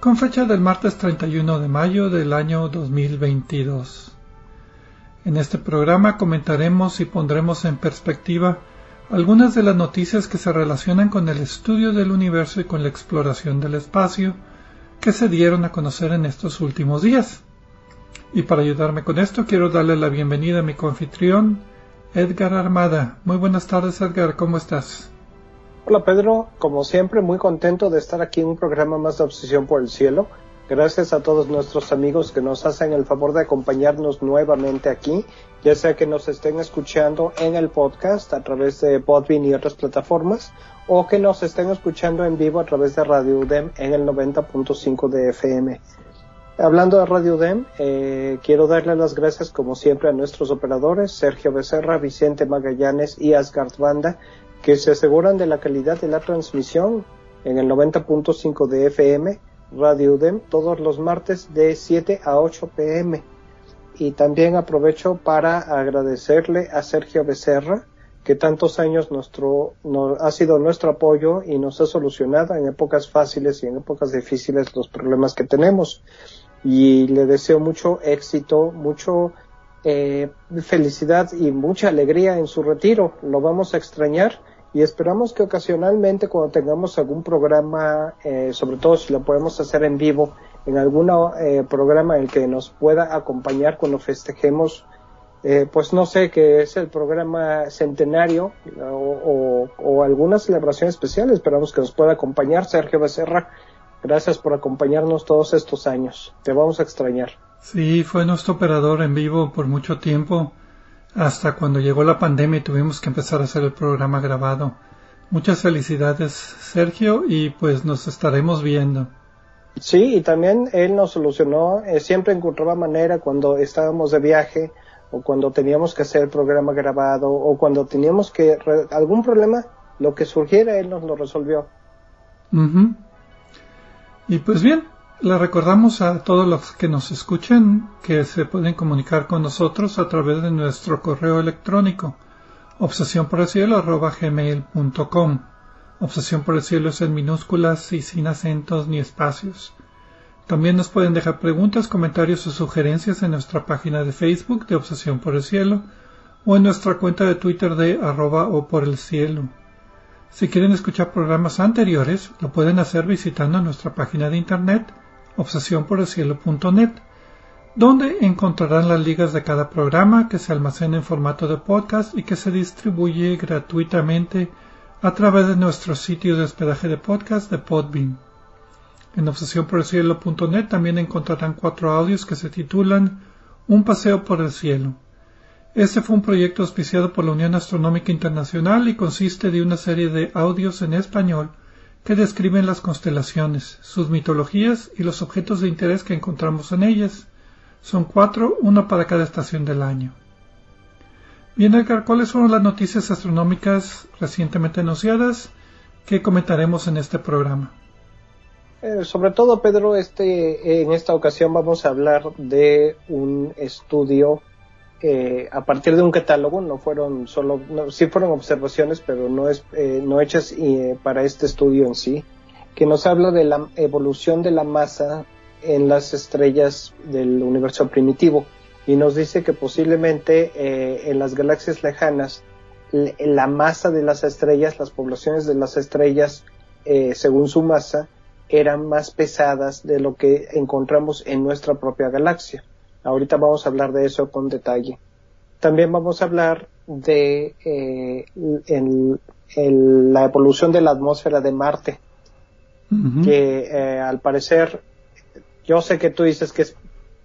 con fecha del martes 31 de mayo del año 2022. En este programa comentaremos y pondremos en perspectiva algunas de las noticias que se relacionan con el estudio del universo y con la exploración del espacio que se dieron a conocer en estos últimos días. Y para ayudarme con esto quiero darle la bienvenida a mi confitrión, Edgar Armada. Muy buenas tardes Edgar, ¿cómo estás? Hola Pedro, como siempre muy contento de estar aquí en un programa más de Obsesión por el Cielo. Gracias a todos nuestros amigos que nos hacen el favor de acompañarnos nuevamente aquí, ya sea que nos estén escuchando en el podcast a través de Podbean y otras plataformas, o que nos estén escuchando en vivo a través de Radio UDEM en el 90.5 de FM. Hablando de Radio UDEM, eh, quiero darle las gracias como siempre a nuestros operadores, Sergio Becerra, Vicente Magallanes y Asgard Banda, que se aseguran de la calidad de la transmisión en el 90.5 de FM, Radio UDEM, todos los martes de 7 a 8 pm. Y también aprovecho para agradecerle a Sergio Becerra, que tantos años nuestro, ha sido nuestro apoyo y nos ha solucionado en épocas fáciles y en épocas difíciles los problemas que tenemos. Y le deseo mucho éxito, mucho eh, felicidad y mucha alegría en su retiro. Lo vamos a extrañar y esperamos que ocasionalmente cuando tengamos algún programa, eh, sobre todo si lo podemos hacer en vivo, en algún eh, programa en el que nos pueda acompañar cuando festejemos, eh, pues no sé, que es el programa centenario o, o, alguna celebración especial, esperamos que nos pueda acompañar Sergio Becerra. Gracias por acompañarnos todos estos años. Te vamos a extrañar. Sí, fue nuestro operador en vivo por mucho tiempo hasta cuando llegó la pandemia y tuvimos que empezar a hacer el programa grabado. Muchas felicidades, Sergio, y pues nos estaremos viendo. Sí, y también él nos solucionó, eh, siempre encontraba manera cuando estábamos de viaje o cuando teníamos que hacer el programa grabado o cuando teníamos que algún problema, lo que surgiera él nos lo resolvió. Y pues bien, le recordamos a todos los que nos escuchen que se pueden comunicar con nosotros a través de nuestro correo electrónico obsesión. Obsesión por el cielo es en minúsculas y sin acentos ni espacios. También nos pueden dejar preguntas, comentarios o sugerencias en nuestra página de Facebook de Obsesión por el cielo o en nuestra cuenta de Twitter de arroba o por el cielo. Si quieren escuchar programas anteriores, lo pueden hacer visitando nuestra página de internet obsesiónporelcielo.net, donde encontrarán las ligas de cada programa que se almacena en formato de podcast y que se distribuye gratuitamente a través de nuestro sitio de hospedaje de podcast de Podbean. En obsesiónporelcielo.net también encontrarán cuatro audios que se titulan Un paseo por el cielo. Este fue un proyecto auspiciado por la Unión Astronómica Internacional y consiste de una serie de audios en español que describen las constelaciones, sus mitologías y los objetos de interés que encontramos en ellas. Son cuatro, uno para cada estación del año. Bien, Edgar, ¿cuáles fueron las noticias astronómicas recientemente anunciadas que comentaremos en este programa? Eh, sobre todo, Pedro, este, en esta ocasión vamos a hablar de un estudio eh, a partir de un catálogo, no fueron solo, sí fueron observaciones, pero no, es, eh, no hechas eh, para este estudio en sí, que nos habla de la evolución de la masa en las estrellas del universo primitivo y nos dice que posiblemente en las galaxias lejanas la masa de las estrellas, las poblaciones de las estrellas según su masa, eran más pesadas de lo que encontramos en nuestra propia galaxia. Ahorita vamos a hablar de eso con detalle. También vamos a hablar de eh, la evolución de la atmósfera de Marte, que eh, al parecer, yo sé que tú dices que es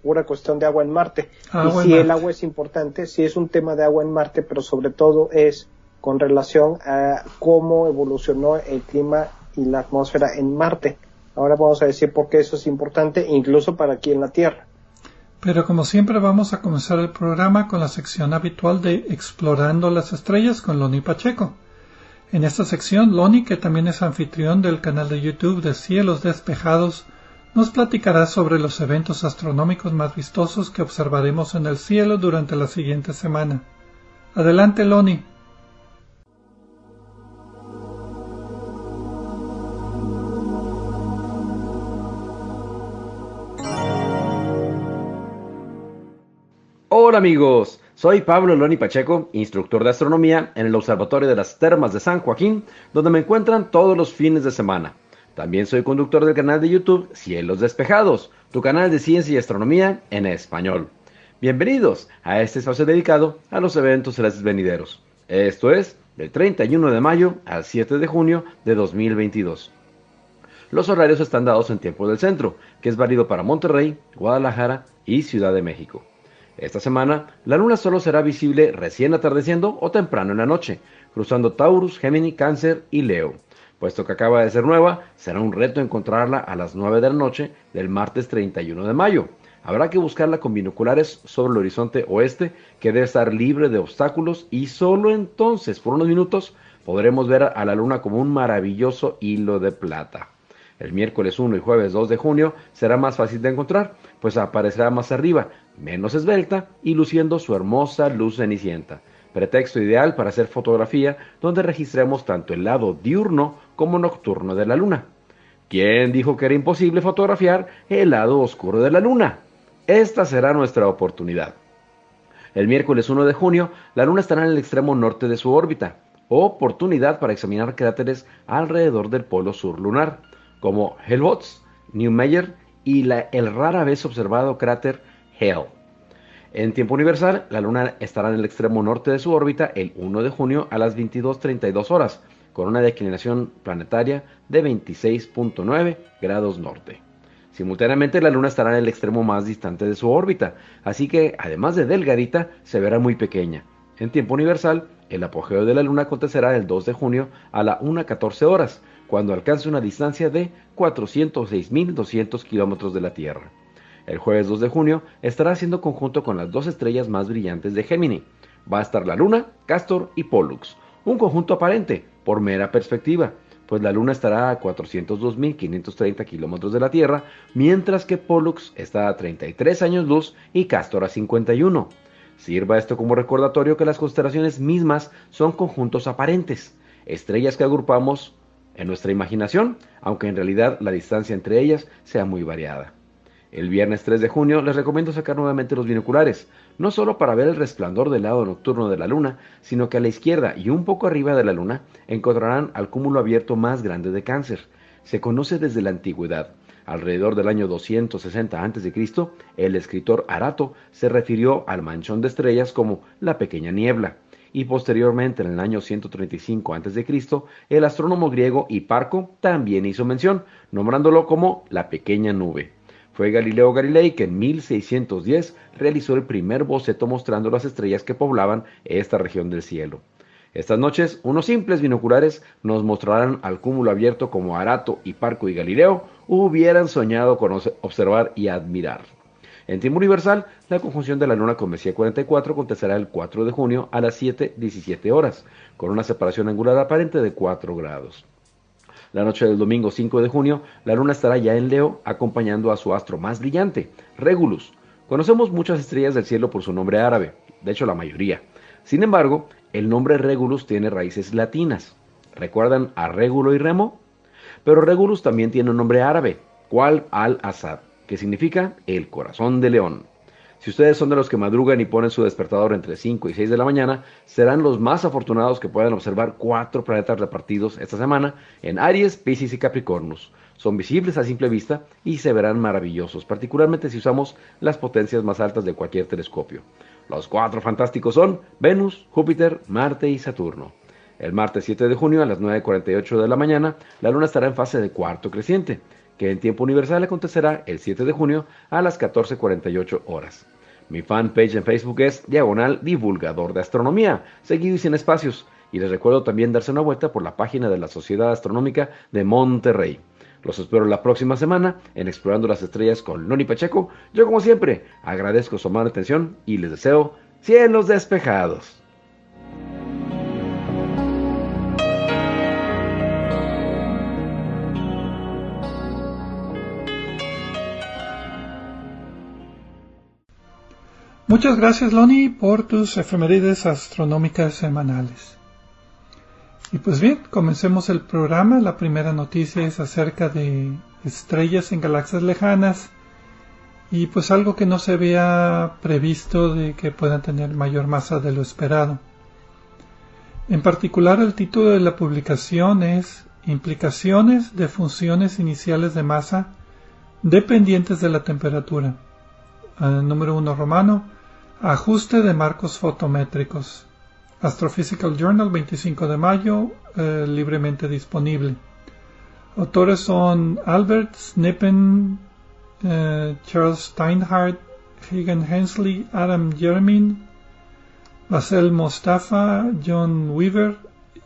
pura cuestión de agua en Marte, y si el agua es importante, si es un tema de agua en Marte, pero sobre todo es con relación a cómo evolucionó el clima y la atmósfera en Marte. Ahora vamos a decir por qué eso es importante, incluso para aquí en la Tierra. Pero como siempre vamos a comenzar el programa con la sección habitual de Explorando las Estrellas con Loni Pacheco. En esta sección, Loni, que también es anfitrión del canal de YouTube de Cielos Despejados, nos platicará sobre los eventos astronómicos más vistosos que observaremos en el cielo durante la siguiente semana. Adelante, Loni. Hola amigos, soy Pablo Loni Pacheco, instructor de astronomía en el Observatorio de las Termas de San Joaquín, donde me encuentran todos los fines de semana. También soy conductor del canal de YouTube Cielos Despejados, tu canal de ciencia y astronomía en español. Bienvenidos a este espacio dedicado a los eventos celestes venideros. Esto es del 31 de mayo al 7 de junio de 2022. Los horarios están dados en tiempo del centro, que es válido para Monterrey, Guadalajara y Ciudad de México. Esta semana, la luna solo será visible recién atardeciendo o temprano en la noche, cruzando Taurus, Gemini, Cáncer y Leo. Puesto que acaba de ser nueva, será un reto encontrarla a las 9 de la noche del martes 31 de mayo. Habrá que buscarla con binoculares sobre el horizonte oeste, que debe estar libre de obstáculos, y solo entonces, por unos minutos, podremos ver a la luna como un maravilloso hilo de plata. El miércoles 1 y jueves 2 de junio será más fácil de encontrar, pues aparecerá más arriba, menos esbelta y luciendo su hermosa luz cenicienta. Pretexto ideal para hacer fotografía donde registremos tanto el lado diurno como nocturno de la luna. ¿Quién dijo que era imposible fotografiar el lado oscuro de la luna? Esta será nuestra oportunidad. El miércoles 1 de junio, la luna estará en el extremo norte de su órbita, oportunidad para examinar cráteres alrededor del polo sur lunar como Helmholtz, Neumayer y la, el rara vez observado cráter Hale. En tiempo universal, la Luna estará en el extremo norte de su órbita el 1 de junio a las 22.32 horas, con una declinación planetaria de 26.9 grados norte. Simultáneamente, la Luna estará en el extremo más distante de su órbita, así que, además de delgadita, se verá muy pequeña. En tiempo universal, el apogeo de la Luna acontecerá el 2 de junio a las 1.14 horas, cuando alcance una distancia de 406.200 kilómetros de la Tierra. El jueves 2 de junio estará haciendo conjunto con las dos estrellas más brillantes de Gémini. Va a estar la Luna, Castor y Pollux, un conjunto aparente, por mera perspectiva, pues la Luna estará a 402.530 kilómetros de la Tierra, mientras que Pollux está a 33 años luz y Castor a 51. Sirva esto como recordatorio que las constelaciones mismas son conjuntos aparentes, estrellas que agrupamos en nuestra imaginación, aunque en realidad la distancia entre ellas sea muy variada. El viernes 3 de junio les recomiendo sacar nuevamente los binoculares, no solo para ver el resplandor del lado nocturno de la luna, sino que a la izquierda y un poco arriba de la luna encontrarán al cúmulo abierto más grande de cáncer. Se conoce desde la antigüedad. Alrededor del año 260 a.C., el escritor Arato se refirió al manchón de estrellas como la pequeña niebla y posteriormente en el año 135 a.C., el astrónomo griego Hiparco también hizo mención, nombrándolo como la pequeña nube. Fue Galileo Galilei que en 1610 realizó el primer boceto mostrando las estrellas que poblaban esta región del cielo. Estas noches, unos simples binoculares nos mostrarán al cúmulo abierto como Arato, Hiparco y Galileo hubieran soñado con observar y admirar. En tiempo universal, la conjunción de la Luna con Messier 44 acontecerá el 4 de junio a las 7.17 horas, con una separación angular aparente de 4 grados. La noche del domingo 5 de junio, la Luna estará ya en Leo, acompañando a su astro más brillante, Regulus. Conocemos muchas estrellas del cielo por su nombre árabe, de hecho la mayoría. Sin embargo, el nombre Regulus tiene raíces latinas. ¿Recuerdan a Régulo y Remo? Pero Regulus también tiene un nombre árabe, Qual al-Assad que significa el corazón de león. Si ustedes son de los que madrugan y ponen su despertador entre 5 y 6 de la mañana, serán los más afortunados que puedan observar cuatro planetas repartidos esta semana en Aries, Pisces y Capricornus. Son visibles a simple vista y se verán maravillosos, particularmente si usamos las potencias más altas de cualquier telescopio. Los cuatro fantásticos son Venus, Júpiter, Marte y Saturno. El martes 7 de junio a las 9.48 de la mañana, la luna estará en fase de cuarto creciente, que en tiempo universal acontecerá el 7 de junio a las 14.48 horas. Mi fanpage en Facebook es Diagonal Divulgador de Astronomía, seguido y sin espacios. Y les recuerdo también darse una vuelta por la página de la Sociedad Astronómica de Monterrey. Los espero la próxima semana en Explorando las Estrellas con Noni Pacheco. Yo como siempre agradezco su amable atención y les deseo cielos despejados. Muchas gracias, Loni, por tus efemérides astronómicas semanales. Y pues bien, comencemos el programa. La primera noticia es acerca de estrellas en galaxias lejanas y pues algo que no se había previsto de que puedan tener mayor masa de lo esperado. En particular, el título de la publicación es Implicaciones de funciones iniciales de masa dependientes de la temperatura. El número 1 romano, Ajuste de marcos fotométricos. Astrophysical Journal, 25 de mayo, eh, libremente disponible. Autores son Albert Snippen, eh, Charles Steinhardt, Hagen Hensley, Adam Jermin, Basel Mostafa, John Weaver,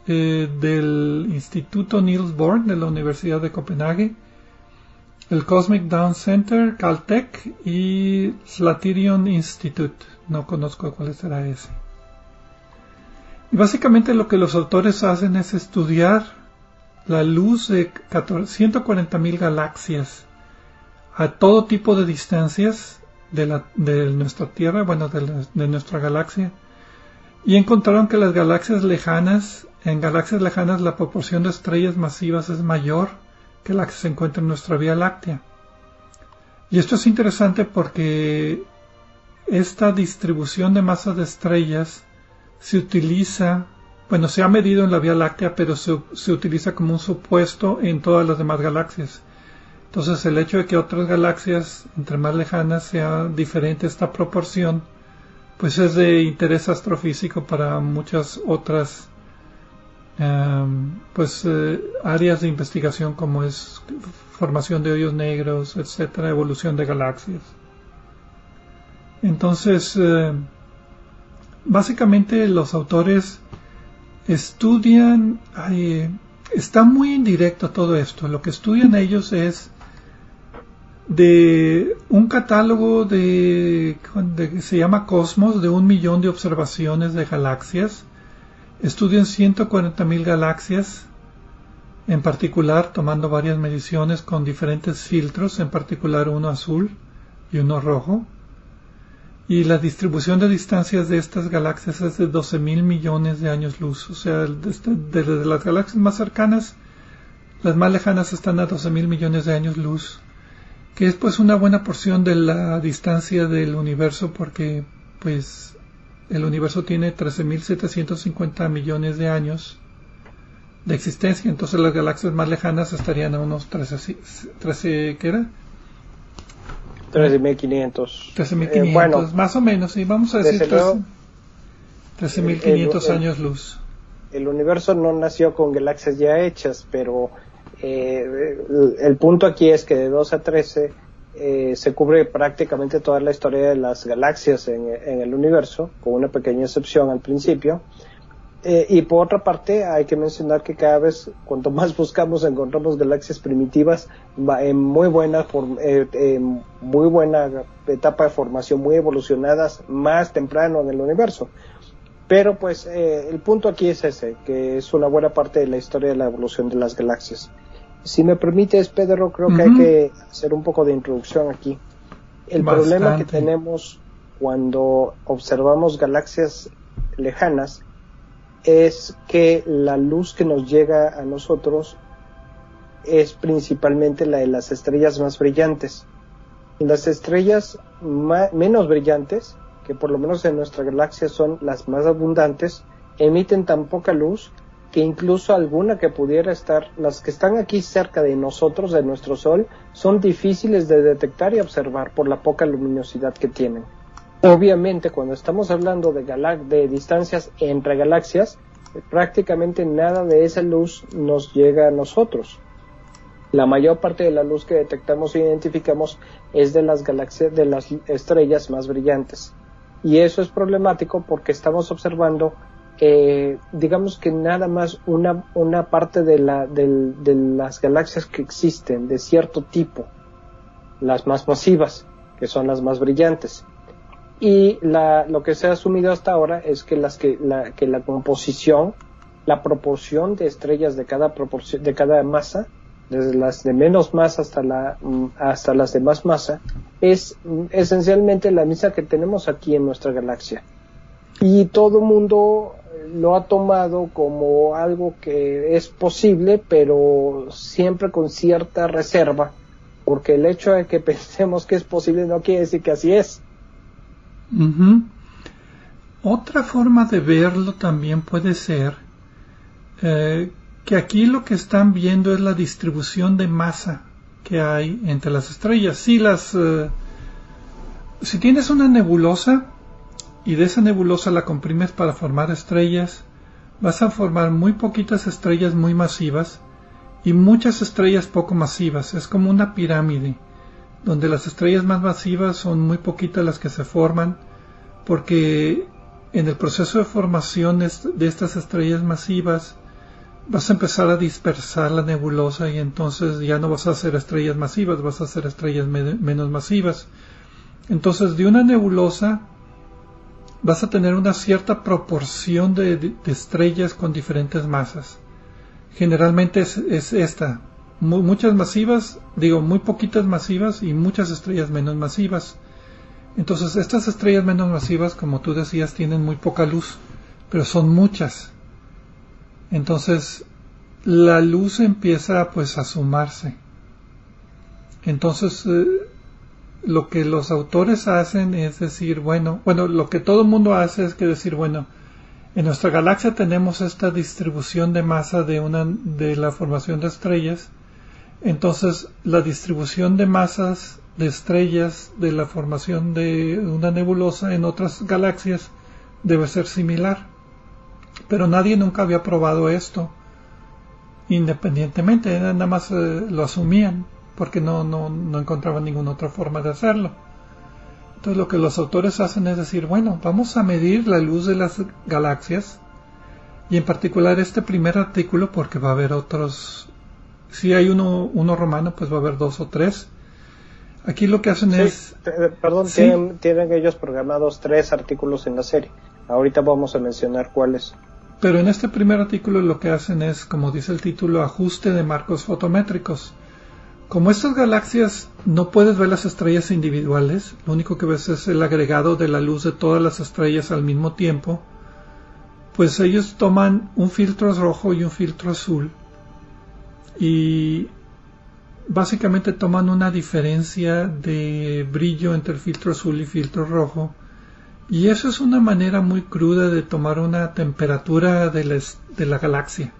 eh, del Instituto Niels Bohr de la Universidad de Copenhague, el Cosmic Down Center, Caltech y Slatirion Institute. No conozco cuál será ese. Y básicamente lo que los autores hacen es estudiar la luz de 140.000 galaxias a todo tipo de distancias de nuestra Tierra, bueno, de, de nuestra galaxia, y encontraron que las galaxias lejanas, en galaxias lejanas la proporción de estrellas masivas es mayor que la que se encuentra en nuestra Vía Láctea. Y esto es interesante porque esta distribución de masa de estrellas se utiliza, bueno, se ha medido en la Vía Láctea, pero se, se, utiliza como un supuesto en todas las demás galaxias. Entonces el hecho de que otras galaxias, entre más lejanas, sea diferente esta proporción, pues es de interés astrofísico para muchas otras um, pues eh, áreas de investigación como es formación de hoyos negros, etcétera, evolución de galaxias. Entonces, eh, básicamente los autores estudian, está muy indirecto todo esto, lo que estudian ellos es de un catálogo de, que se llama Cosmos, de un millón de observaciones de galaxias. Estudian 140.000 galaxias, en particular tomando varias mediciones con diferentes filtros, en particular uno azul y uno rojo y la distribución de distancias de estas galaxias es de 12 mil millones de años luz. O sea, desde, desde, las galaxias más cercanas, las más lejanas están a 12 mil millones de años luz, que es pues una buena porción de la distancia del universo porque pues el universo tiene 13.750 millones de años de existencia, entonces las galaxias más lejanas estarían a unos 13, 13 ¿qué era? 13.500. 13.500, eh, bueno, más o menos, sí, vamos a decir 13.500 años luz. El universo no nació con galaxias ya hechas, pero eh, el, punto aquí es que de 2 a 13 eh, se cubre prácticamente toda la historia de las galaxias en, el universo, con una pequeña excepción al principio. Eh, y por otra parte, hay que mencionar que cada vez, cuanto más buscamos, encontramos galaxias primitivas en muy buena, eh, muy buena etapa de formación, muy evolucionadas, más temprano en el universo. Pero pues eh, el punto aquí es ese, que es una buena parte de la historia de la evolución de las galaxias. Si me permites, Pedro, creo que hay que hacer un poco de introducción aquí. El problema que tenemos cuando observamos galaxias lejanas es que la luz que nos llega a nosotros es principalmente la de las estrellas más brillantes. Las estrellas menos brillantes, que por lo menos en nuestra galaxia son las más abundantes, emiten tan poca luz que incluso alguna que pudiera estar, las que están aquí cerca de nosotros, de nuestro Sol, son difíciles de detectar y observar por la poca luminosidad que tienen. Obviamente, cuando estamos hablando de, de distancias entre galaxias, prácticamente nada de esa luz nos llega a nosotros. La mayor parte de la luz que detectamos e identificamos es de las galaxias, de las estrellas más brillantes. Y eso es problemático porque estamos observando eh, digamos que nada más una, una parte de, la, de, las galaxias que existen de cierto tipo, las más masivas, que son las más brillantes. Y la, lo que se ha asumido hasta ahora es que, las que, la, composición, la proporción de estrellas de cada, proporción, de cada masa, desde las de menos masa hasta, la, hasta las de más masa, es esencialmente la misma que tenemos aquí en nuestra galaxia. Y todo mundo lo ha tomado como algo que es posible, pero siempre con cierta reserva, porque el hecho de que pensemos que es posible no quiere decir que así es. Otra forma de verlo también puede ser eh, que aquí lo que están viendo es la distribución de masa que hay entre las estrellas. Si las, eh, si tienes una nebulosa, y de esa nebulosa la comprimes para formar estrellas, vas a formar muy poquitas estrellas muy masivas y muchas estrellas poco masivas. Es como una pirámide, donde las estrellas más masivas son muy poquitas las que se forman, porque en el proceso de formación de estas estrellas masivas vas a empezar a dispersar la nebulosa y entonces ya no vas a hacer estrellas masivas, vas a hacer estrellas menos masivas. Entonces de una nebulosa vas a tener una cierta proporción de, estrellas con diferentes masas. Generalmente es, esta, muchas masivas, digo, muy poquitas masivas y muchas estrellas menos masivas. Entonces estas estrellas menos masivas, como tú decías, tienen muy poca luz, pero son muchas. Entonces la luz empieza pues a sumarse. Entonces eh, lo que los autores hacen es decir, bueno, bueno, lo que todo el mundo hace es que decir, bueno, en nuestra galaxia tenemos esta distribución de masa de una de la formación de estrellas, entonces la distribución de masas de estrellas de la formación de una nebulosa en otras galaxias debe ser similar. Pero nadie nunca había probado esto independientemente, nada más eh, lo asumían porque no, no, no encontraban ninguna otra forma de hacerlo. Entonces lo que los autores hacen es decir, bueno, vamos a medir la luz de las galaxias y en particular este primer artículo porque va a haber otros, si hay uno, uno romano pues va a haber dos o tres. Aquí lo que hacen es... Perdón, tienen, tienen ellos programados tres artículos en la serie. Ahorita vamos a mencionar cuáles. Pero en este primer artículo lo que hacen es, como dice el título, ajuste de marcos fotométricos. Como estas galaxias no puedes ver las estrellas individuales, lo único que ves es el agregado de la luz de todas las estrellas al mismo tiempo, pues ellos toman un filtro rojo y un filtro azul y básicamente toman una diferencia de brillo entre el filtro azul y filtro rojo y eso es una manera muy cruda de tomar una temperatura de la, galaxia.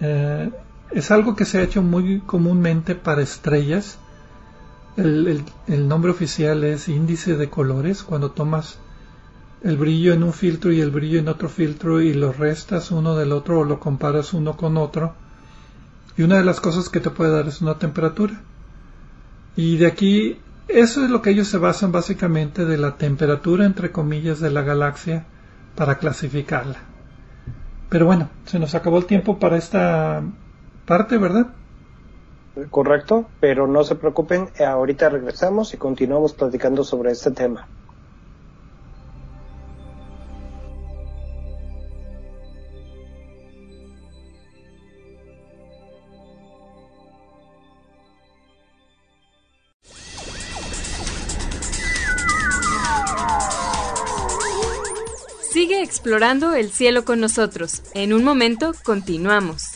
Eh, es algo que se ha hecho muy comúnmente para estrellas. El, nombre oficial es índice de colores. Cuando tomas el brillo en un filtro y el brillo en otro filtro y lo restas uno del otro o lo comparas uno con otro. Y una de las cosas que te puede dar es una temperatura. Y de aquí, eso es lo que ellos se basan básicamente de la temperatura, entre comillas, de la galaxia para clasificarla. Pero bueno, se nos acabó el tiempo para esta parte, ¿verdad? Correcto, pero no se preocupen, ahorita regresamos y continuamos platicando sobre este tema. Sigue explorando el cielo con nosotros. En un momento continuamos.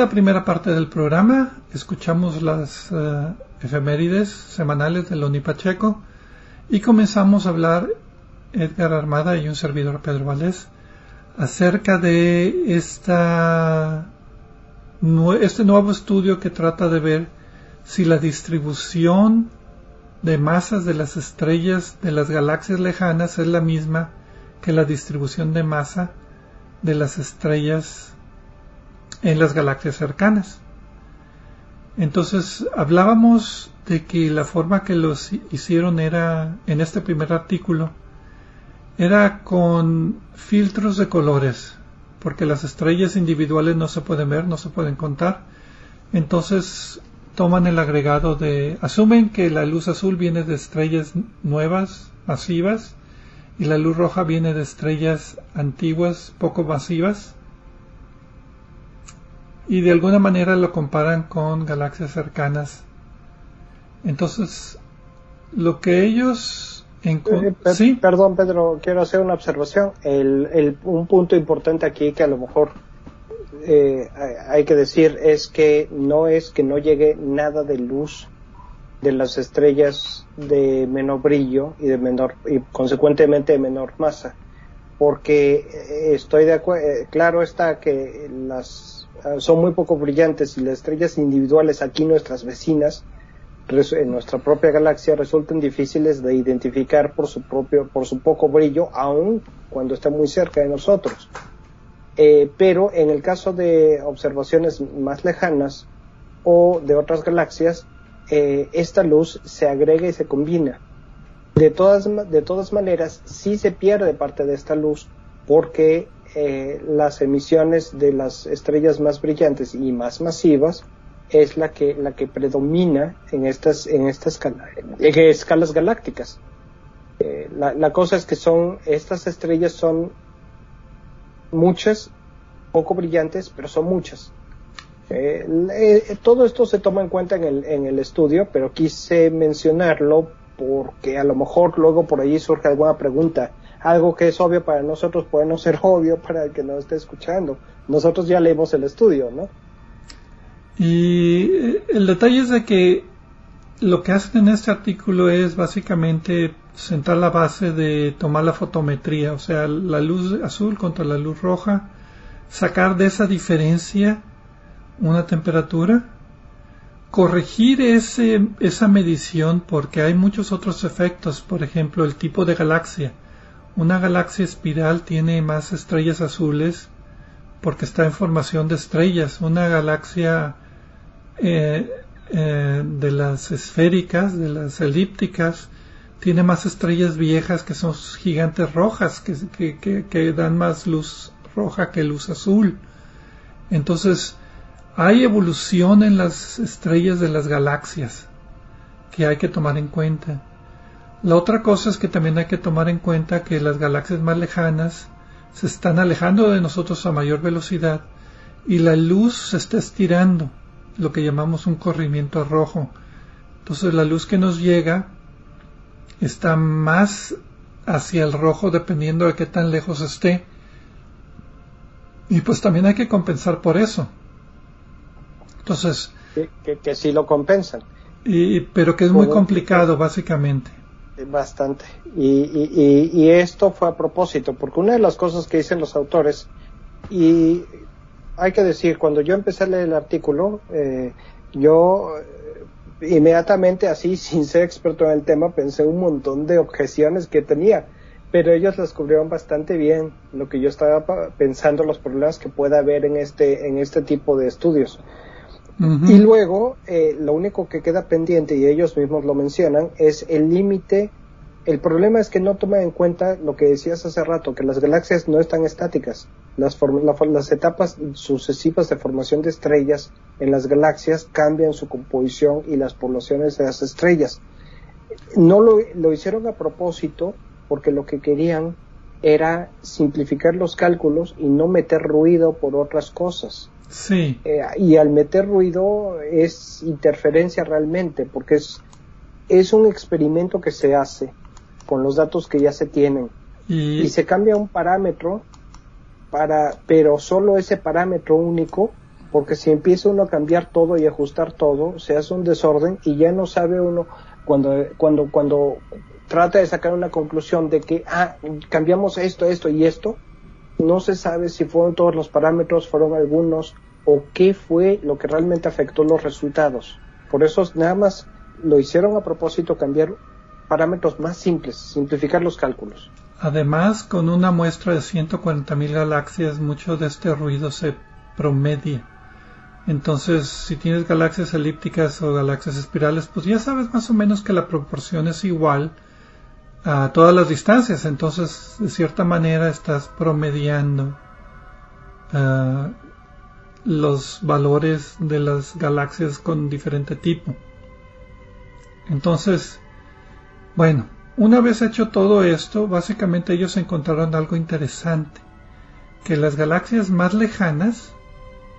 La primera parte del programa escuchamos las uh, efemérides semanales de Loni Pacheco y comenzamos a hablar Edgar Armada y un servidor Pedro Valdés acerca de este nuevo estudio que trata de ver si la distribución de masas de las estrellas de las galaxias lejanas es la misma que la distribución de masa de las estrellas en las galaxias cercanas. Entonces hablábamos de que la forma que los hicieron era, en este primer artículo, era con filtros de colores, porque las estrellas individuales no se pueden ver, no se pueden contar. Entonces toman el agregado de, asumen que la luz azul viene de estrellas nuevas, masivas, y la luz roja viene de estrellas antiguas, poco masivas, y de alguna manera lo comparan con galaxias cercanas. Entonces, lo que ellos... Eh, ¿Sí? Perdón, Pedro, quiero hacer una observación. El, un punto importante aquí que a lo mejor eh, hay que decir es que no es que no llegue nada de luz de las estrellas de menor brillo y de menor y consecuentemente de menor masa porque eh, estoy de acuerdo eh, claro está que las son muy poco brillantes y las estrellas individuales aquí nuestras vecinas en nuestra propia galaxia resultan difíciles de identificar por su propio por su poco brillo aun cuando están muy cerca de nosotros eh, pero en el caso de observaciones más lejanas o de otras galaxias eh, esta luz se agrega y se combina. De todas, de todas maneras, sí se pierde parte de esta luz porque eh, las emisiones de las estrellas más brillantes y más masivas es la que, la que predomina en estas, en estas escalas galácticas. Eh, la, la, cosa es que son, estas estrellas son muchas, poco brillantes, pero son muchas. Eh, todo esto se toma en cuenta en el, en el estudio, pero quise mencionarlo porque a lo mejor luego por allí surge alguna pregunta. Algo que es obvio para nosotros puede no ser obvio para el que nos esté escuchando. Nosotros ya leímos el estudio, ¿no? Y eh, el detalle es de que lo que hacen en este artículo es básicamente sentar la base de tomar la fotometría, o sea, la luz azul contra la luz roja, sacar de esa diferencia una temperatura, corregir ese, esa medición porque hay muchos otros efectos, por ejemplo el tipo de galaxia. Una galaxia espiral tiene más estrellas azules porque está en formación de estrellas. Una galaxia eh, eh, de las esféricas, de las elípticas, tiene más estrellas viejas que son gigantes rojas, que, dan más luz roja que luz azul. Entonces, hay evolución en las estrellas de las galaxias que hay que tomar en cuenta. La otra cosa es que también hay que tomar en cuenta que las galaxias más lejanas se están alejando de nosotros a mayor velocidad y la luz se está estirando, lo que llamamos un corrimiento rojo. Entonces la luz que nos llega está más hacia el rojo dependiendo de qué tan lejos esté. Y pues también hay que compensar por eso. Entonces... Que, que, sí lo compensan. Y, pero que es muy complicado, básicamente. Bastante. Y, esto fue a propósito, porque una de las cosas que dicen los autores, y hay que decir, cuando yo empecé a leer el artículo, eh, yo eh, inmediatamente así, sin ser experto en el tema, pensé un montón de objeciones que tenía, pero ellos las cubrieron bastante bien lo que yo estaba pensando, los problemas que pueda haber en este, en este tipo de estudios. Y luego, eh, lo único que queda pendiente, y ellos mismos lo mencionan, es el límite El problema es que no toma en cuenta lo que decías hace rato, que las galaxias no están estáticas. Las, las etapas sucesivas de formación de estrellas en las galaxias cambian su composición y las poblaciones de las estrellas. No lo, lo hicieron a propósito porque lo que querían era simplificar los cálculos y no meter ruido por otras cosas. Sí. Eh, y al meter ruido es interferencia realmente, porque es, es un experimento que se hace con los datos que ya se tienen. Y, se cambia un parámetro para, pero solo ese parámetro único, porque si empieza uno a cambiar todo y ajustar todo, se hace un desorden y ya no sabe uno cuando, cuando, cuando trata de sacar una conclusión de que, ah, cambiamos esto, esto y esto, no se sabe si fueron todos los parámetros, fueron algunos, o qué fue lo que realmente afectó los resultados. Por eso nada más lo hicieron a propósito cambiar parámetros más simples, simplificar los cálculos. Además, con una muestra de 140.000 galaxias, mucho de este ruido se promedia. Entonces, si tienes galaxias elípticas o galaxias espirales, pues ya sabes más o menos que la proporción es igual a todas las distancias. Entonces, de cierta manera, estás promediando uh, los valores de las galaxias con diferente tipo. Entonces, bueno, una vez hecho todo esto, básicamente ellos encontraron algo interesante, que las galaxias más lejanas,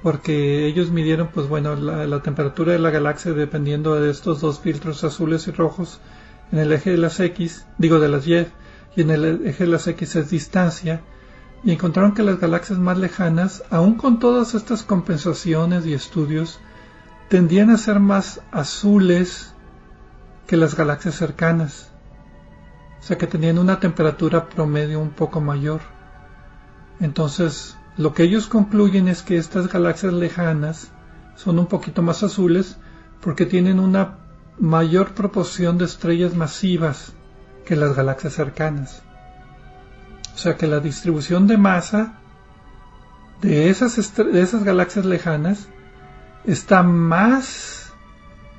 porque ellos midieron, pues bueno, la, temperatura de la galaxia dependiendo de estos dos filtros azules y rojos en el eje de las X, digo de las Y, y en el eje de las X es distancia, y encontraron que las galaxias más lejanas, aun con todas estas compensaciones y estudios, tendían a ser más azules que las galaxias cercanas, o sea que tenían una temperatura promedio un poco mayor. Entonces, lo que ellos concluyen es que estas galaxias lejanas son un poquito más azules porque tienen una mayor proporción de estrellas masivas que las galaxias cercanas. O sea que la distribución de masa de esas, galaxias lejanas está más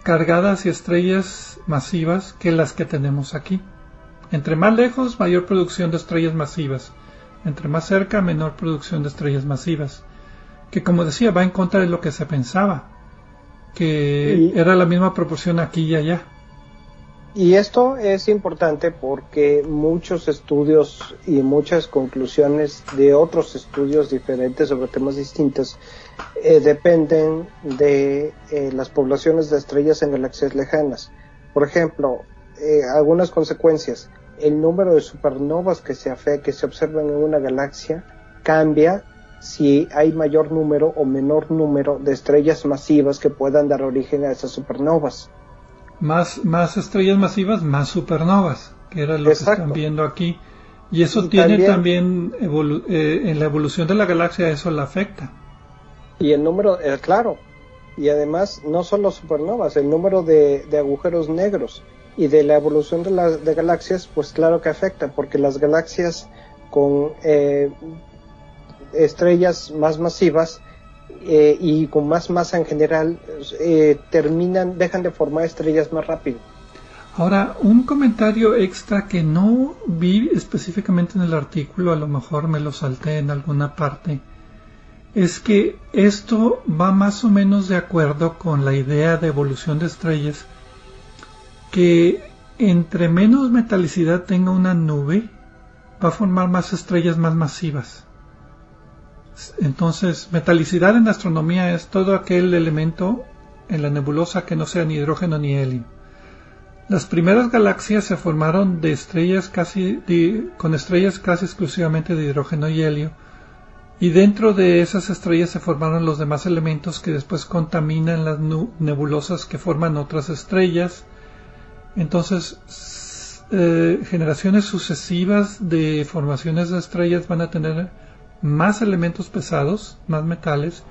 cargada hacia estrellas masivas que las que tenemos aquí. Entre más lejos, mayor producción de estrellas masivas. Entre más cerca, menor producción de estrellas masivas. Que como decía, va en contra de lo que se pensaba. Que era la misma proporción aquí y allá. Y esto es importante porque muchos estudios y muchas conclusiones de otros estudios diferentes sobre temas distintos eh, dependen de eh, las poblaciones de estrellas en galaxias lejanas. Por ejemplo, eh, algunas consecuencias. El número de supernovas que se, que se observan en una galaxia cambia si hay mayor número o menor número de estrellas masivas que puedan dar origen a esas supernovas más, más estrellas masivas, más supernovas, que era lo que están viendo aquí. Y eso tiene también, eh, en la evolución de la galaxia, eso la afecta. Y el número, eh, claro, y además no solo supernovas, el número de, agujeros negros y de la evolución de las de galaxias, pues claro que afecta, porque las galaxias con eh, estrellas más masivas eh, y con más masa en general eh, terminan, dejan de formar estrellas más rápido. Ahora, un comentario extra que no vi específicamente en el artículo, a lo mejor me lo salté en alguna parte, es que esto va más o menos de acuerdo con la idea de evolución de estrellas, que entre menos metalicidad tenga una nube, va a formar más estrellas más masivas. Entonces, metalicidad en astronomía es todo aquel elemento en la nebulosa que no sea ni hidrógeno ni helio. Las primeras galaxias se formaron de estrellas casi con estrellas casi exclusivamente de hidrógeno y helio, y dentro de esas estrellas se formaron los demás elementos que después contaminan las nebulosas que forman otras estrellas. Entonces, eh, generaciones sucesivas de formaciones de estrellas van a tener más elementos pesados, más metales,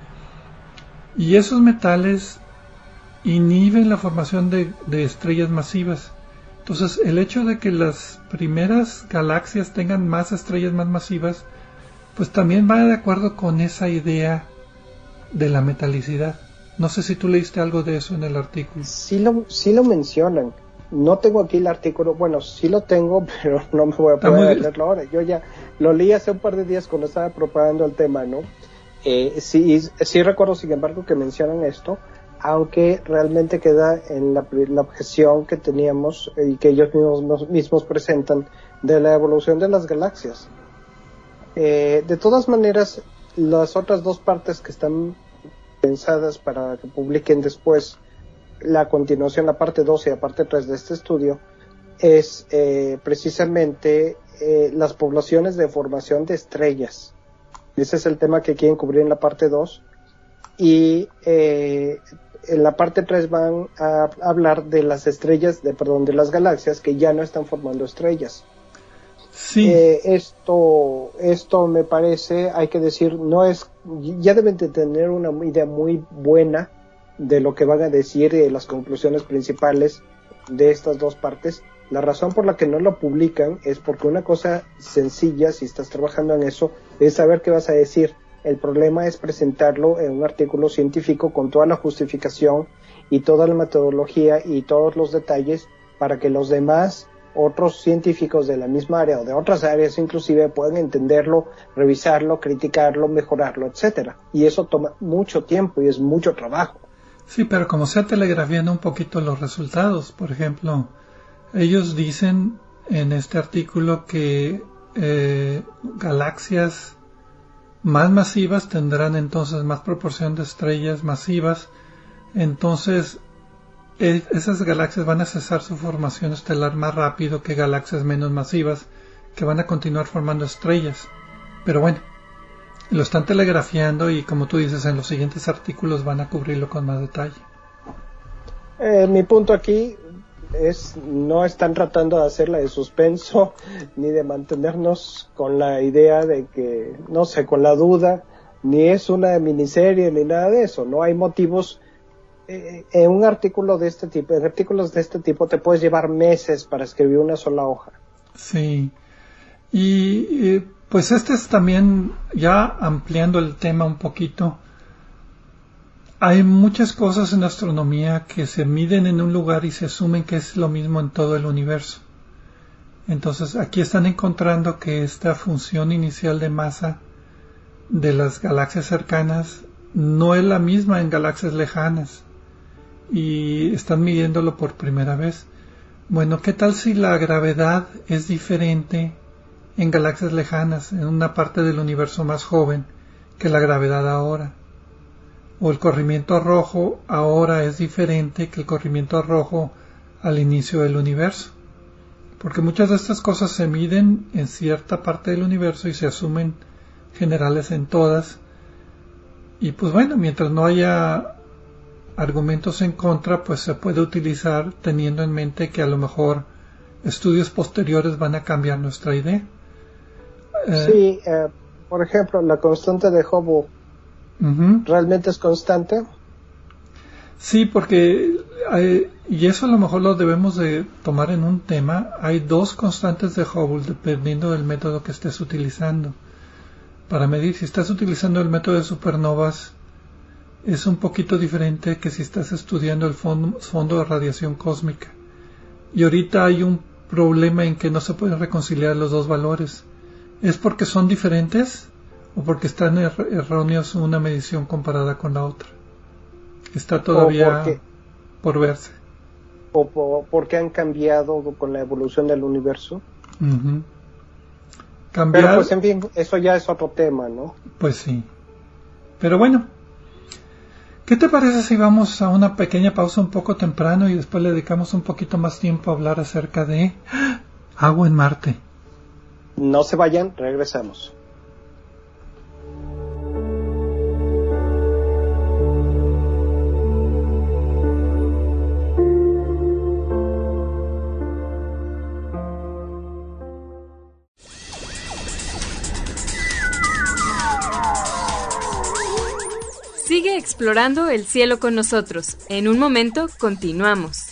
y esos metales inhiben la formación de, estrellas masivas. Entonces, el hecho de que las primeras galaxias tengan más estrellas más masivas, pues también va de acuerdo con esa idea de la metalicidad. No sé si tú leíste algo de eso en el artículo. Sí lo, sí lo mencionan. No tengo aquí el artículo, bueno, sí lo tengo, pero no me voy a poder leerlo ahora. Yo ya lo leí hace un par de días cuando estaba propagando el tema, ¿no? Eh, sí, sí recuerdo, sin embargo, que mencionan esto, aunque realmente queda en la, objeción que teníamos y que ellos mismos, mismos presentan de la evolución de las galaxias. Eh, de todas maneras, las otras dos partes que están pensadas para que publiquen después la continuación, la parte 2 y la parte 3 de este estudio, es eh, precisamente eh, las poblaciones de formación de estrellas. Ese es el tema que quieren cubrir en la parte 2. Y eh, en la parte 3 van a hablar de las estrellas, de, perdón, de las galaxias que ya no están formando estrellas. Sí. esto, esto me parece, hay que decir, no es, ya deben de tener una idea muy buena de lo que van a decir y las conclusiones principales de estas dos partes. La razón por la que no lo publican es porque una cosa sencilla, si estás trabajando en eso, es saber qué vas a decir. El problema es presentarlo en un artículo científico con toda la justificación y toda la metodología y todos los detalles para que los demás otros científicos de la misma área o de otras áreas inclusive puedan entenderlo, revisarlo, criticarlo, mejorarlo, etcétera. Y eso toma mucho tiempo y es mucho trabajo. Sí, pero como sea telegrafiando un poquito los resultados, por ejemplo, ellos dicen en este artículo que eh, galaxias más masivas tendrán entonces más proporción de estrellas masivas, entonces esas galaxias van a cesar su formación estelar más rápido que galaxias menos masivas que van a continuar formando estrellas. Pero bueno, lo están telegrafiando y como tú dices, en los siguientes artículos van a cubrirlo con más detalle. Eh, mi punto aquí es no están tratando de hacerla de suspenso ni de mantenernos con la idea de que, no sé, con la duda, ni es una miniserie ni nada de eso. No hay motivos. Eh, en un artículo de este tipo, en artículos de este tipo te puedes llevar meses para escribir una sola hoja. Sí. Y pues este es también, ya ampliando el tema un poquito, hay muchas cosas en astronomía que se miden en un lugar y se asumen que es lo mismo en todo el universo. Entonces aquí están encontrando que esta función inicial de masa de las galaxias cercanas no es la misma en galaxias lejanas y están midiéndolo por primera vez. Bueno, ¿qué tal si la gravedad es diferente en galaxias lejanas, en una parte del universo más joven que la gravedad ahora. O el corrimiento rojo ahora es diferente que el corrimiento rojo al inicio del universo. Porque muchas de estas cosas se miden en cierta parte del universo y se asumen generales en todas. Y pues bueno, mientras no haya argumentos en contra, pues se puede utilizar teniendo en mente que a lo mejor estudios posteriores van a cambiar nuestra idea. Eh, sí, eh, por ejemplo, la constante de Hubble realmente es constante. Sí, porque y eso a lo mejor lo debemos de tomar en un tema. Hay dos constantes de Hubble dependiendo del método que estés utilizando. Para medir si estás utilizando el método de supernovas es un poquito diferente que si estás estudiando el fondo, fondo de radiación cósmica. Y ahorita hay un problema en que no se pueden reconciliar los dos valores. ¿Es porque son diferentes o porque están erróneos una medición comparada con la otra? Está todavía por verse. O porque han cambiado con la evolución del universo. Pero pues en fin, eso ya es otro tema, ¿no? Pues sí. Pero bueno, ¿qué te parece si vamos a una pequeña pausa un poco temprano y después le dedicamos un poquito más tiempo a hablar acerca de agua en Marte? No se vayan, regresamos. Sigue explorando el cielo con nosotros. En un momento continuamos.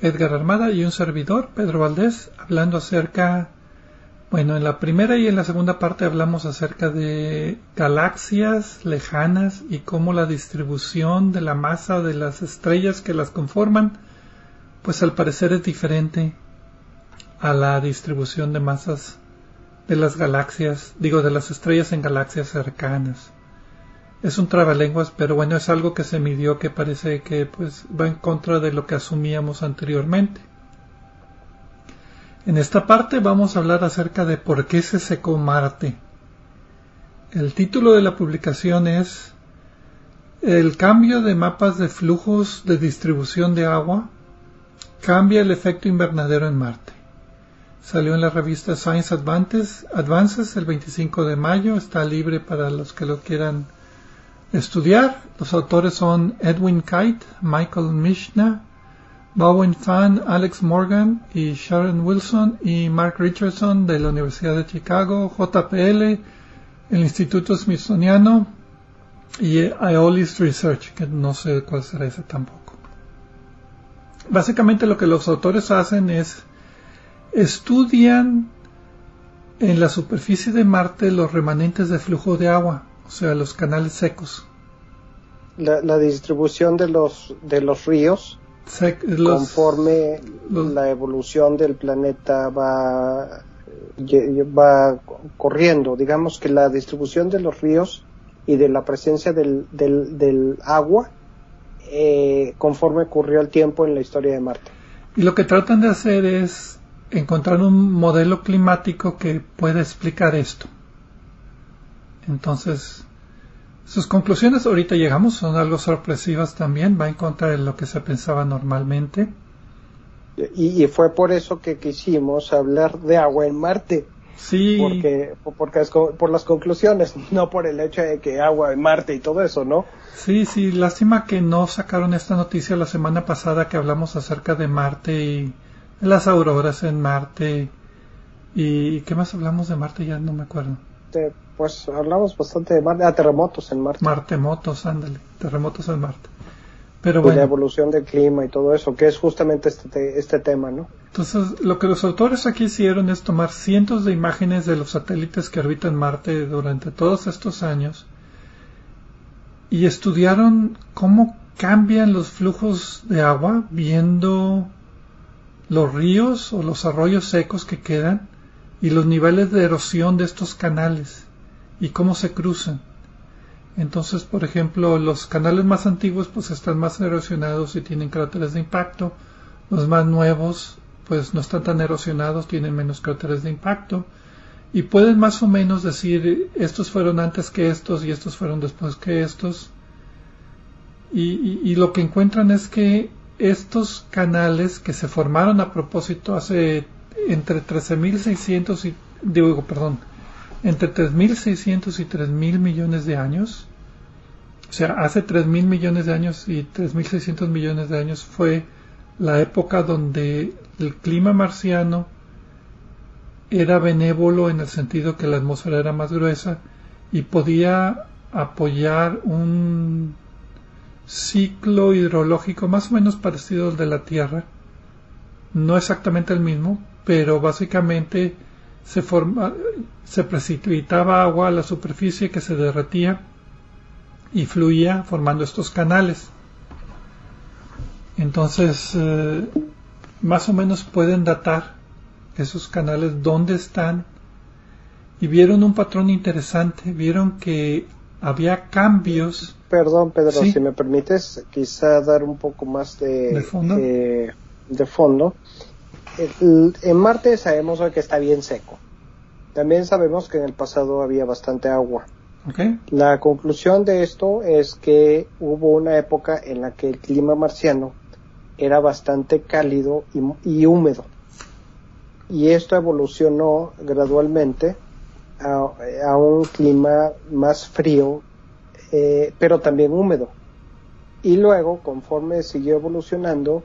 Edgar Armada y un servidor, Pedro Valdés, hablando acerca, bueno, en la primera y en la segunda parte hablamos acerca de galaxias lejanas y cómo la distribución de la masa de las estrellas que las conforman, pues al parecer es diferente a la distribución de masas de las galaxias, digo, de las estrellas en galaxias cercanas es un trabalenguas, pero bueno, es algo que se midió que parece que pues va en contra de lo que asumíamos anteriormente. En esta parte vamos a hablar acerca de por qué se secó Marte. El título de la publicación es El cambio de mapas de flujos de distribución de agua cambia el efecto invernadero en Marte. Salió en la revista Science Advances, Advances el 25 de mayo, está libre para los que lo quieran estudiar. Los autores son Edwin Kite, Michael Mishna, Bowen Fan, Alex Morgan y Sharon Wilson y Mark Richardson de la Universidad de Chicago, JPL, el Instituto Smithsoniano y Aeolis Research, que no sé cuál será ese tampoco. Básicamente lo que los autores hacen es estudian en la superficie de Marte los remanentes de flujo de agua o sea, los canales secos. La, distribución de los, de los ríos, conforme la evolución del planeta va, va corriendo. Digamos que la distribución de los ríos y de la presencia del, del, agua eh, conforme ocurrió el tiempo en la historia de Marte. Y lo que tratan de hacer es encontrar un modelo climático que pueda explicar esto. Entonces, sus conclusiones ahorita llegamos son algo sorpresivas también, va en contra de lo que se pensaba normalmente. Y, fue por eso que quisimos hablar de agua en Marte. Sí. Porque, porque es por las conclusiones, no por el hecho de que agua en Marte y todo eso, ¿no? Sí, sí, lástima que no sacaron esta noticia la semana pasada que hablamos acerca de Marte y las auroras en Marte. ¿Y qué más hablamos de Marte? Ya no me acuerdo. Pues hablamos bastante de Marte, a terremotos en Marte. Martemotos, ándale, terremotos en Marte. Pero bueno. Y la evolución del clima y todo eso, que es justamente este, este tema, ¿no? Entonces, lo que los autores aquí hicieron es tomar cientos de imágenes de los satélites que orbitan Marte durante todos estos años y estudiaron cómo cambian los flujos de agua viendo los ríos o los arroyos secos que quedan y los niveles de erosión de estos canales y cómo se cruzan. Entonces, por ejemplo, los canales más antiguos pues están más erosionados y tienen cráteres de impacto. Los más nuevos pues no están tan erosionados, tienen menos cráteres de impacto. Y pueden más o menos decir estos fueron antes que estos y estos fueron después que estos. Y, y lo que encuentran es que estos canales que se formaron a propósito hace entre 13.600 y digo, perdón, entre 3.600 y 3.000 millones de años, o sea, hace 3.000 millones de años y 3.600 millones de años fue la época donde el clima marciano era benévolo en el sentido que la atmósfera era más gruesa y podía apoyar un ciclo hidrológico más o menos parecido al de la Tierra, no exactamente el mismo, pero básicamente se, forma, se precipitaba agua a la superficie que se derretía y fluía formando estos canales. Entonces, eh, más o menos pueden datar esos canales dónde están y vieron un patrón interesante, vieron que había cambios. Perdón, Pedro, si me permites, quizá dar un poco más de, ¿De fondo. Eh, de fondo en Marte sabemos que está bien seco. También sabemos que en el pasado había bastante agua. La conclusión de esto es que hubo una época en la que el clima marciano era bastante cálido y, húmedo. Y esto evolucionó gradualmente a, un clima más frío, eh, pero también húmedo. Y luego, conforme siguió evolucionando,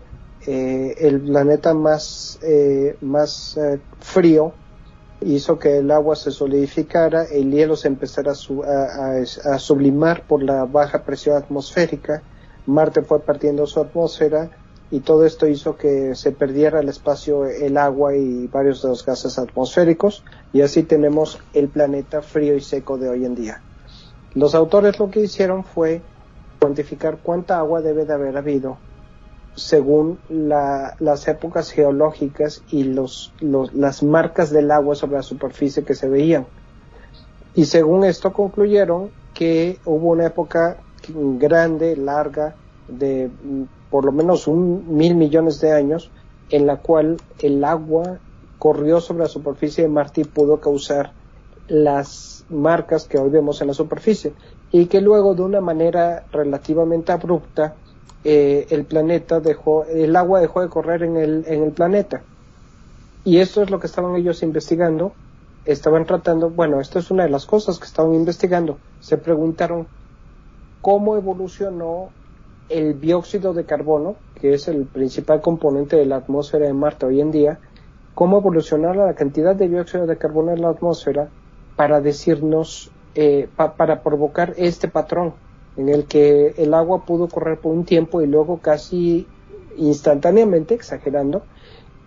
eh, el planeta más, eh, más frío hizo que el agua se solidificara, el hielo se empezara a, sublimar por la baja presión atmosférica, Marte fue perdiendo su atmósfera y todo esto hizo que se perdiera el espacio, el agua y varios de los gases atmosféricos y así tenemos el planeta frío y seco de hoy en día. Los autores lo que hicieron fue cuantificar cuánta agua debe de haber habido según las épocas geológicas y los, las marcas del agua sobre la superficie que se veían. Y según esto concluyeron que hubo una época grande, larga, de mm, por lo menos un mil millones de años, en la cual el agua corrió sobre la superficie de Marte y pudo causar las marcas que hoy vemos en la superficie y que luego de una manera relativamente abrupta eh, el planeta dejó, el agua dejó de correr en el, en el planeta. Y esto es lo que estaban ellos investigando. Estaban tratando, bueno, esto es una de las cosas que estaban investigando. Se preguntaron cómo evolucionó el dióxido de carbono, que es el principal componente de la atmósfera de Marte hoy en día, cómo evolucionó la cantidad de dióxido de carbono en la atmósfera para decirnos, eh, para provocar este patrón en el que el agua pudo correr por un tiempo y luego casi instantáneamente, exagerando,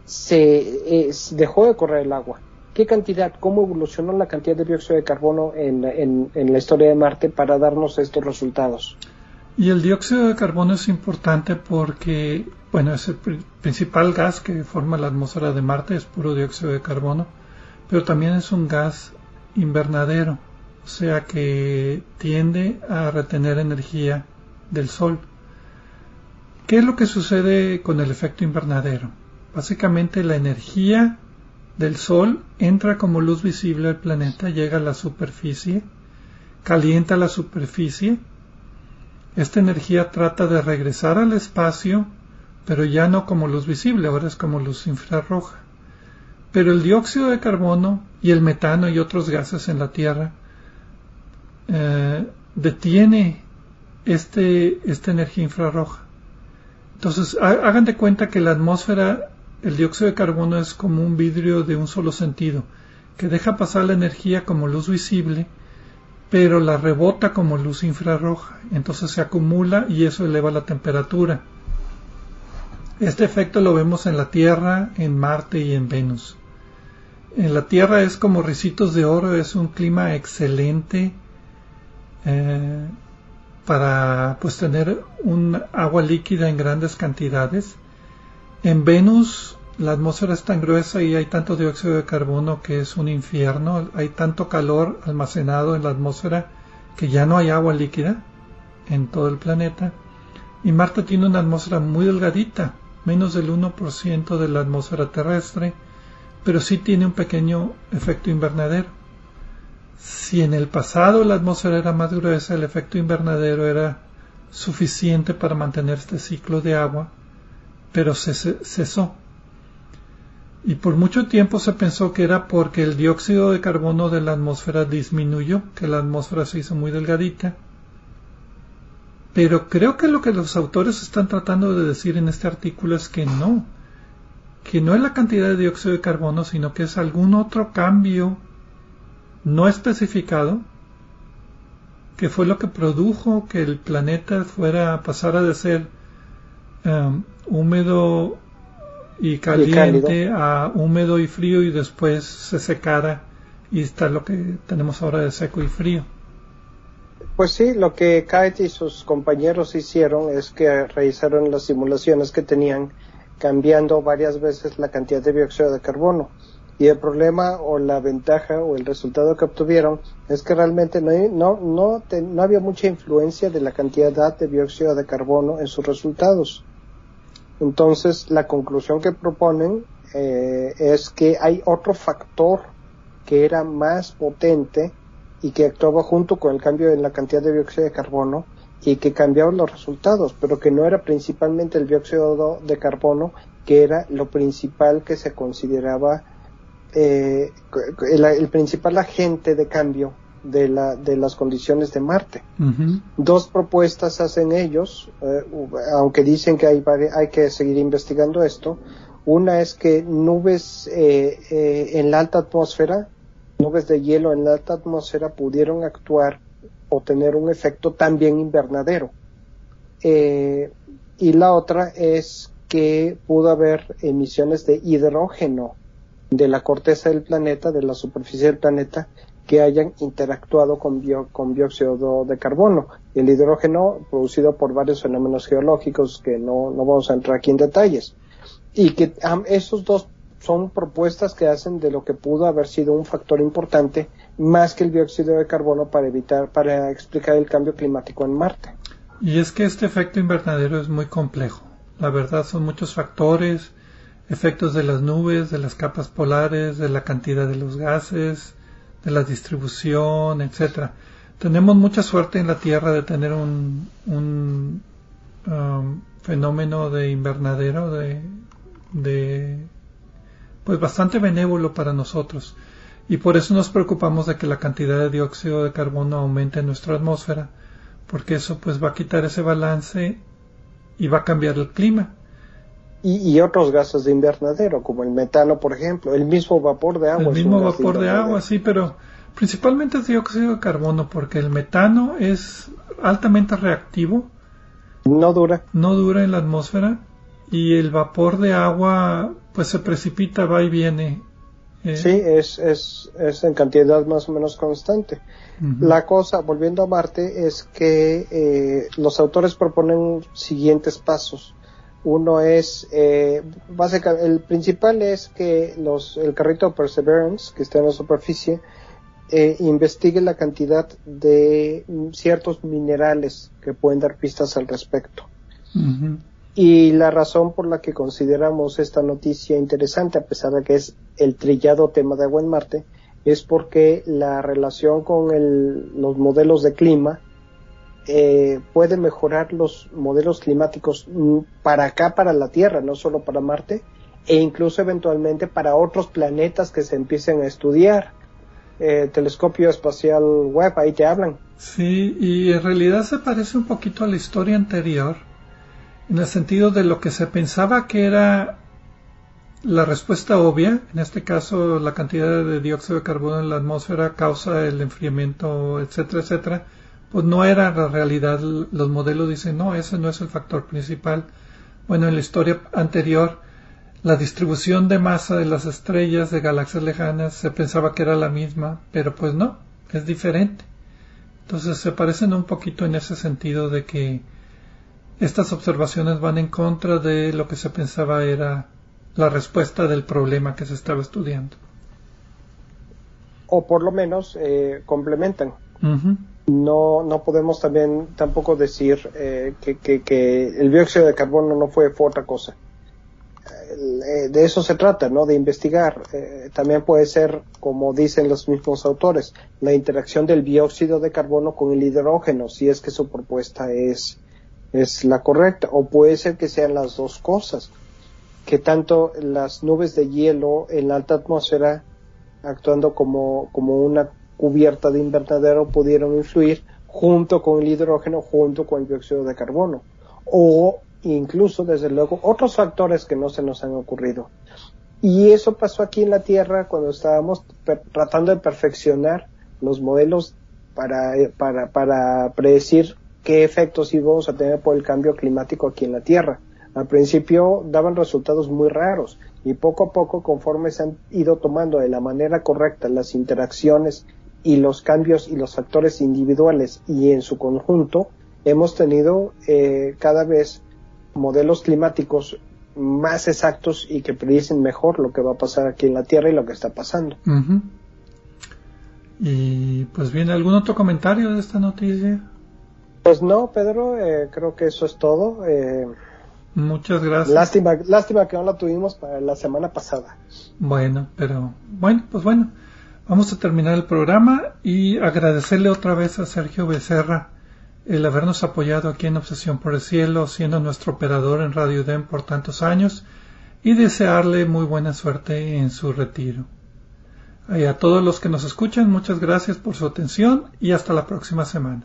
se dejó de correr el agua. ¿Qué cantidad, cómo evolucionó la cantidad de dióxido de carbono en, en, la historia de Marte para darnos estos resultados? Y el dióxido de carbono es importante porque, bueno, es el principal gas que forma la atmósfera de Marte, es puro dióxido de carbono, pero también es un gas invernadero o sea que tiende a retener energía del Sol. ¿Qué es lo que sucede con el efecto invernadero? Básicamente la energía del Sol entra como luz visible al planeta, llega a la superficie, calienta la superficie. Esta energía trata de regresar al espacio, pero ya no como luz visible, ahora es como luz infrarroja. Pero el dióxido de carbono y el metano y otros gases en la Tierra eh, detiene este, esta energía infrarroja. Entonces, hagan de cuenta que la atmósfera, el dióxido de carbono es como un vidrio de un solo sentido, que deja pasar la energía como luz visible, pero la rebota como luz infrarroja. Entonces se acumula y eso eleva la temperatura. Este efecto lo vemos en la Tierra, en Marte y en Venus. En la Tierra es como ricitos de oro, es un clima excelente, eh, para pues tener un agua líquida en grandes cantidades. En Venus la atmósfera es tan gruesa y hay tanto dióxido de carbono que es un infierno, hay tanto calor almacenado en la atmósfera que ya no hay agua líquida en todo el planeta. Y Marte tiene una atmósfera muy delgadita, menos del 1% de la atmósfera terrestre, pero sí tiene un pequeño efecto invernadero. Si en el pasado la atmósfera era más gruesa, el efecto invernadero era suficiente para mantener este ciclo de agua, pero se cesó. Y por mucho tiempo se pensó que era porque el dióxido de carbono de la atmósfera disminuyó, que la atmósfera se hizo muy delgadita. Pero creo que lo que los autores están tratando de decir en este artículo es que no, que no es la cantidad de dióxido de carbono, sino que es algún otro cambio no especificado, que fue lo que produjo que el planeta fuera pasara de ser um, húmedo y caliente a húmedo y frío y después se secara y está lo que tenemos ahora de seco y frío. Pues sí, lo que Kite y sus compañeros hicieron es que realizaron las simulaciones que tenían cambiando varias veces la cantidad de dióxido de carbono y el problema o la ventaja o el resultado que obtuvieron es que realmente no, no, no, no había mucha influencia de la cantidad de dióxido de carbono en sus resultados. Entonces, la conclusión que proponen eh, es que hay otro factor que era más potente y que actuaba junto con el cambio en la cantidad de dióxido de carbono, y que cambiaban los resultados, pero que no era principalmente el dióxido de carbono, que era lo principal que se consideraba eh, el, principal agente de cambio de, la, de las condiciones de Marte. Dos propuestas hacen ellos, eh, aunque dicen que hay, hay que seguir investigando esto. Una es que nubes eh, en la alta atmósfera, nubes de hielo en la alta atmósfera pudieron actuar o tener un efecto también invernadero. y la otra es que pudo haber emisiones de hidrógeno de la corteza del planeta, de la superficie del planeta, que hayan interactuado con, con dióxido de carbono. El hidrógeno producido por varios fenómenos geológicos que no, no vamos a entrar aquí en detalles. Y que esos dos son propuestas que hacen de lo que pudo haber sido un factor importante más que el dióxido de carbono para evitar, para explicar el cambio climático en Marte. Y es que este efecto invernadero es muy complejo. La verdad son muchos factores, efectos de las nubes, de las capas polares, de la cantidad de los gases, de la distribución, etcétera. Tenemos mucha suerte en la Tierra de tener un, un um, fenómeno de invernadero de, de pues bastante benévolo para nosotros y por eso nos preocupamos de que la cantidad de dióxido de carbono aumente en nuestra atmósfera porque eso pues va a quitar ese balance y va a cambiar el clima y, otros gases de invernadero, como el metano, por ejemplo, el mismo vapor de agua. El mismo vapor de, agua, sí, pero principalmente es dióxido de carbono, porque el metano es altamente reactivo. No dura. No dura en la atmósfera. Y el vapor de agua, pues se precipita, va y viene. Eh. Sí, es, es, es en cantidad más o menos constante. La cosa, volviendo a Marte, es que eh, los autores proponen siguientes pasos. Uno es, eh, básicamente, el principal es que los, el carrito Perseverance, que está en la superficie, eh, investigue la cantidad de ciertos minerales que pueden dar pistas al respecto. Y la razón por la que consideramos esta noticia interesante, a pesar de que es el trillado tema de agua en Marte, es porque la relación con el, los modelos de clima eh, puede mejorar los modelos climáticos mm, para acá, para la Tierra, no solo para Marte, e incluso eventualmente para otros planetas que se empiecen a estudiar. Eh, telescopio espacial web, ahí te hablan. Sí, y en realidad se parece un poquito a la historia anterior, en el sentido de lo que se pensaba que era la respuesta obvia, en este caso la cantidad de dióxido de carbono en la atmósfera causa el enfriamiento, etcétera, etcétera, pues no era la realidad. Los modelos dicen, no, ese no es el factor principal. Bueno, en la historia anterior, la distribución de masa de las estrellas de galaxias lejanas se pensaba que era la misma, pero pues no, es diferente. Entonces se parecen un poquito en ese sentido de que estas observaciones van en contra de lo que se pensaba era la respuesta del problema que se estaba estudiando. O por lo menos eh, complementan no, no podemos también tampoco decir eh, que, que, el dióxido de carbono no fue, otra cosa. Eh, de eso se trata, ¿no? De investigar. Eh, también puede ser, como dicen los mismos autores, la interacción del dióxido de carbono con el hidrógeno, si es que su propuesta es, es la correcta. O puede ser que sean las dos cosas. Que tanto las nubes de hielo en la alta atmósfera actuando como, como una cubierta de invernadero pudieron influir junto con el hidrógeno, junto con el dióxido de carbono. O incluso, desde luego, otros factores que no se nos han ocurrido. Y eso pasó aquí en la Tierra cuando estábamos tratando de perfeccionar los modelos para, para, para predecir qué efectos íbamos a tener por el cambio climático aquí en la Tierra. Al principio daban resultados muy raros y poco a poco, conforme se han ido tomando de la manera correcta las interacciones y los cambios y los factores individuales y en su conjunto, hemos tenido eh, cada vez modelos climáticos más exactos y que predicen mejor lo que va a pasar aquí en la Tierra y lo que está pasando. Y pues bien, ¿algún otro comentario de esta noticia? Pues no, Pedro, eh, creo que eso es todo. Eh, Muchas gracias. Lástima, lástima que no la tuvimos para la semana pasada. Bueno, pero bueno, pues bueno. Vamos a terminar el programa y agradecerle otra vez a Sergio Becerra el habernos apoyado aquí en Obsesión por el Cielo, siendo nuestro operador en Radio DEM por tantos años, y desearle muy buena suerte en su retiro. Y a todos los que nos escuchan, muchas gracias por su atención y hasta la próxima semana.